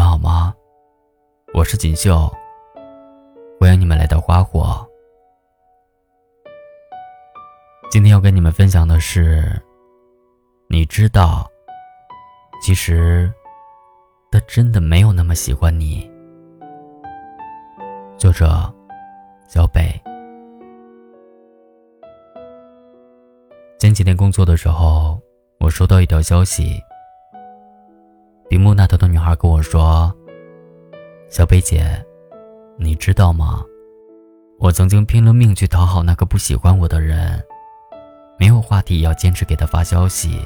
们好吗？我是锦绣，欢迎你们来到花火。今天要跟你们分享的是，你知道，其实他真的没有那么喜欢你。作者：小北。前几天工作的时候，我收到一条消息。屏幕那头的女孩跟我说：“小贝姐，你知道吗？我曾经拼了命去讨好那个不喜欢我的人，没有话题要坚持给他发消息。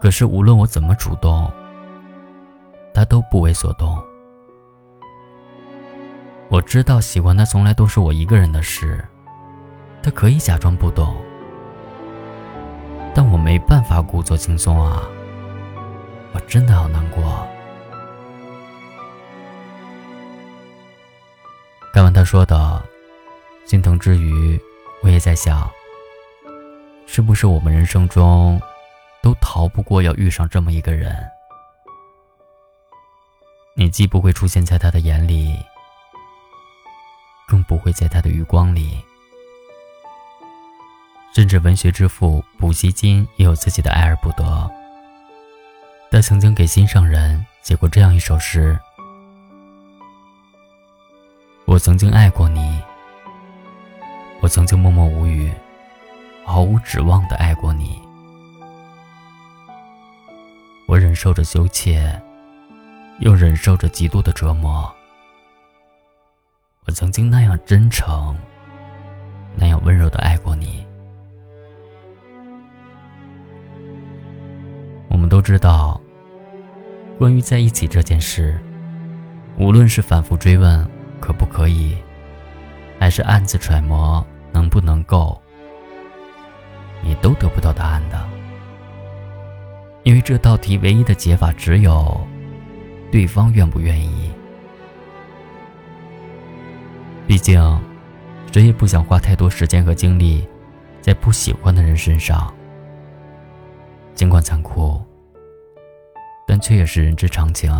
可是无论我怎么主动，他都不为所动。我知道喜欢他从来都是我一个人的事，他可以假装不懂，但我没办法故作轻松啊。”我真的好难过。看完他说的，心疼之余，我也在想，是不是我们人生中，都逃不过要遇上这么一个人？你既不会出现在他的眼里，更不会在他的余光里，甚至文学之父普希金也有自己的爱而不得。他曾经给心上人写过这样一首诗：“我曾经爱过你，我曾经默默无语，毫无指望的爱过你。我忍受着羞怯，又忍受着极度的折磨。我曾经那样真诚，那样温柔的爱过你。”都知道，关于在一起这件事，无论是反复追问可不可以，还是暗自揣摩能不能够，你都得不到答案的。因为这道题唯一的解法只有对方愿不愿意。毕竟，谁也不想花太多时间和精力在不喜欢的人身上，尽管残酷。但却也是人之常情。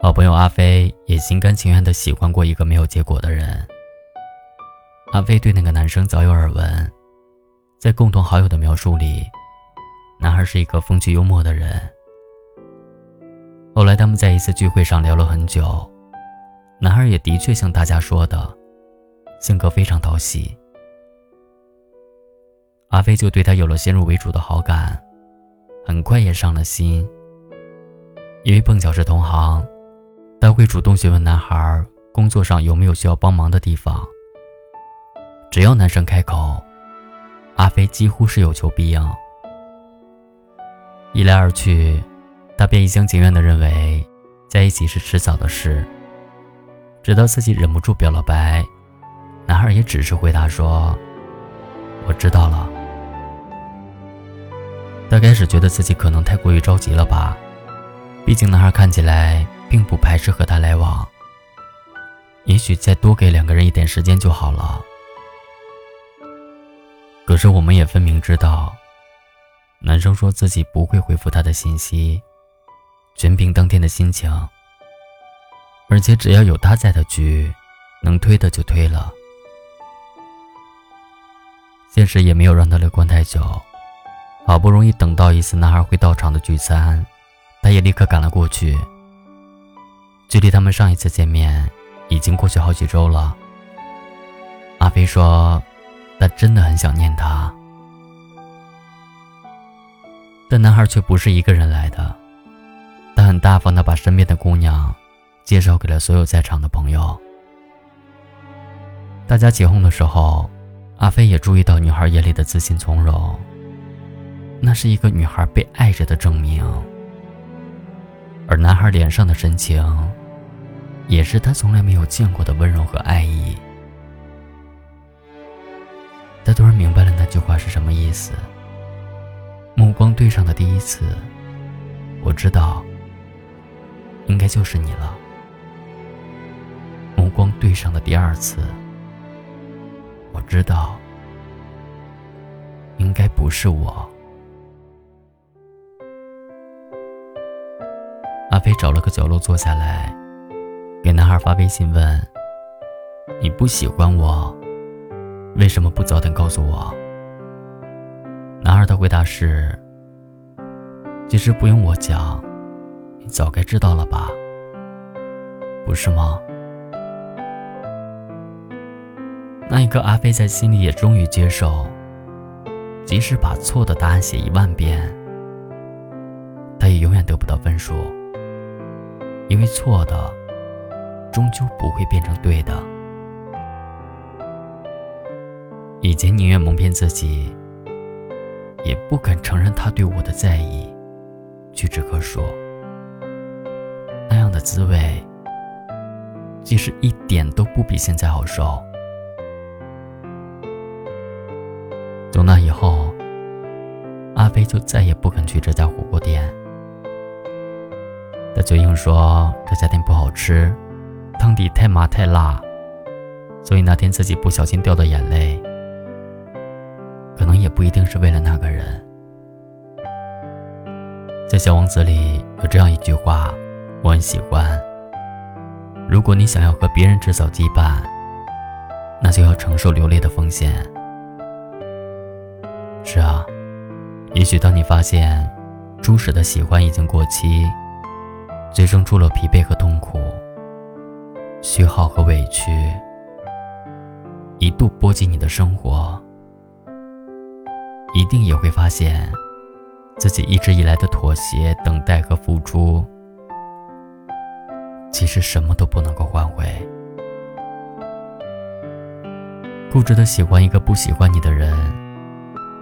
好朋友阿飞也心甘情愿的喜欢过一个没有结果的人。阿飞对那个男生早有耳闻，在共同好友的描述里，男孩是一个风趣幽默的人。后来他们在一次聚会上聊了很久，男孩也的确像大家说的，性格非常讨喜。阿飞就对他有了先入为主的好感，很快也上了心。因为碰巧是同行，他会主动询问男孩工作上有没有需要帮忙的地方。只要男生开口，阿飞几乎是有求必应。一来二去，他便一厢情愿地认为在一起是迟早的事。直到自己忍不住表了白，男孩也只是回答说：“我知道了。”他开始觉得自己可能太过于着急了吧，毕竟男孩看起来并不排斥和他来往。也许再多给两个人一点时间就好了。可是我们也分明知道，男生说自己不会回复他的信息，全凭当天的心情。而且只要有他在的局，能推的就推了。现实也没有让他乐观太久。好不容易等到一次男孩会到场的聚餐，他也立刻赶了过去。距离他们上一次见面已经过去好几周了。阿飞说，他真的很想念他，但男孩却不是一个人来的，他很大方的把身边的姑娘介绍给了所有在场的朋友。大家起哄的时候，阿飞也注意到女孩眼里的自信从容。那是一个女孩被爱着的证明，而男孩脸上的神情，也是他从来没有见过的温柔和爱意。他突然明白了那句话是什么意思。目光对上的第一次，我知道，应该就是你了。目光对上的第二次，我知道，应该不是我。找了个角落坐下来，给男孩发微信问：“你不喜欢我，为什么不早点告诉我？”男孩的回答是：“其实不用我讲，你早该知道了吧？不是吗？”那一刻，阿飞在心里也终于接受，即使把错的答案写一万遍，他也永远得不到分数。因为错的，终究不会变成对的。以前宁愿蒙骗自己，也不肯承认他对我的在意，屈指可数。那样的滋味，即使一点都不比现在好受。从那以后，阿飞就再也不肯去这家火锅店。他嘴硬说这家店不好吃，汤底太麻太辣，所以那天自己不小心掉的眼泪，可能也不一定是为了那个人。在《小王子》里有这样一句话，我很喜欢：如果你想要和别人制造羁绊，那就要承受流泪的风险。是啊，也许当你发现初始的喜欢已经过期。最终出了疲惫和痛苦，虚耗和委屈，一度波及你的生活，一定也会发现，自己一直以来的妥协、等待和付出，其实什么都不能够换回。固执的喜欢一个不喜欢你的人，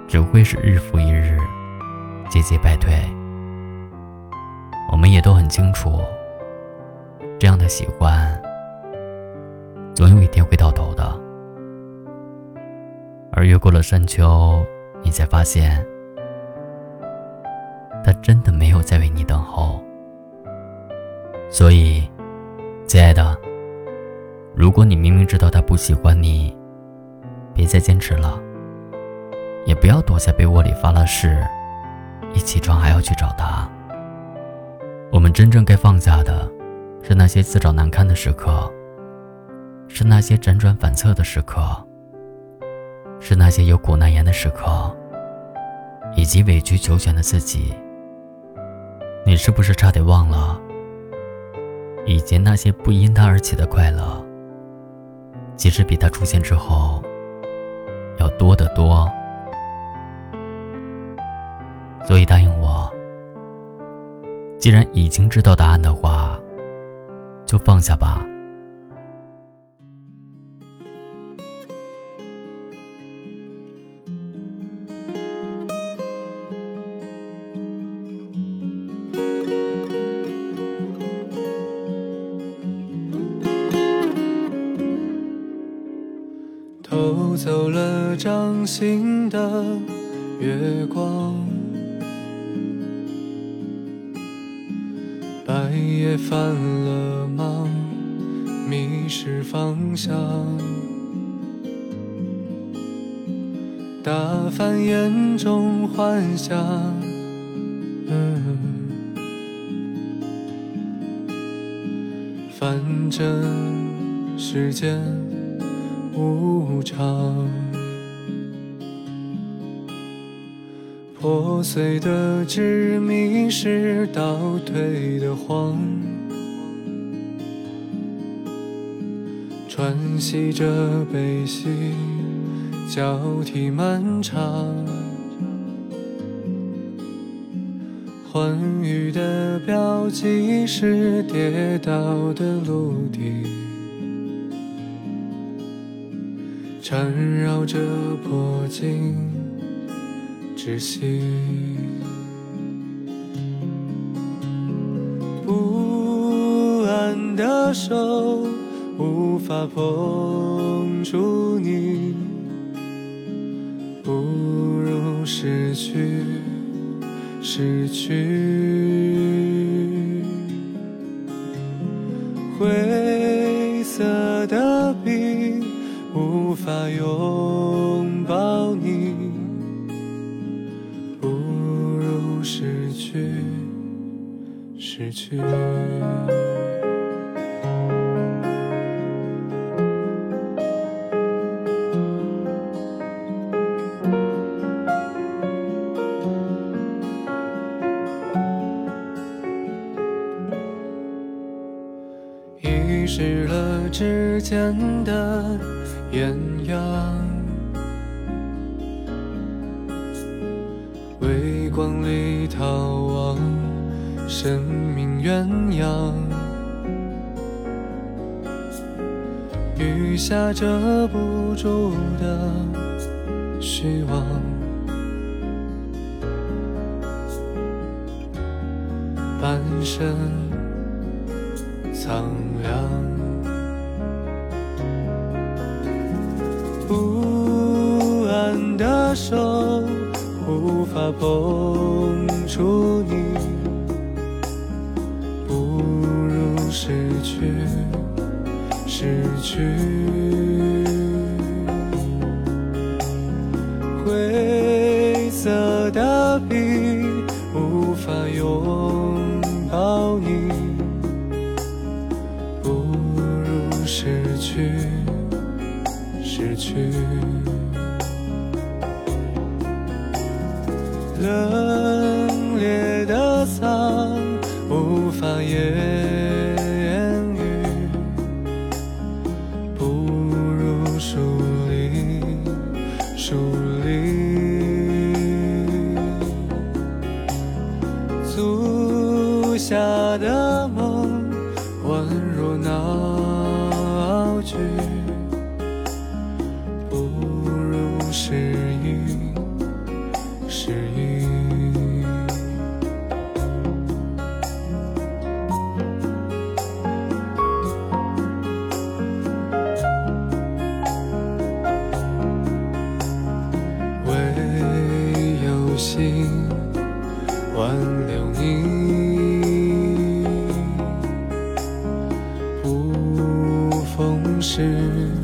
只会是日复一日，节节败退。我们也都很清楚，这样的喜欢，总有一天会到头的。而越过了山丘，你才发现，他真的没有在为你等候。所以，亲爱的，如果你明明知道他不喜欢你，别再坚持了，也不要躲在被窝里发了誓，一起床还要去找他。我们真正该放下的，是那些自找难堪的时刻，是那些辗转反侧的时刻，是那些有苦难言的时刻，以及委曲求全的自己。你是不是差点忘了，以前那些不因他而起的快乐，其实比他出现之后要多得多？所以答应我。既然已经知道答案的话，就放下吧。偷走了掌心的月光。白夜泛了忙，迷失方向。打翻眼中幻想，反正世间无常。破碎的执迷是倒退的谎，喘息着悲喜交替漫长，欢愉的标记是跌倒的陆地，缠绕着破镜。窒息，不安的手无法碰触你，不如失去，失去。灰色的笔无法用失去。遗失了指尖的艳阳，微光里逃，生命鸳鸯。雨下遮不住的虚妄，半生。苍凉，不安的手无法碰触你，去，失去。灰色的笔无法拥抱你。不如失去，失去，冷冽的苍，无法言是。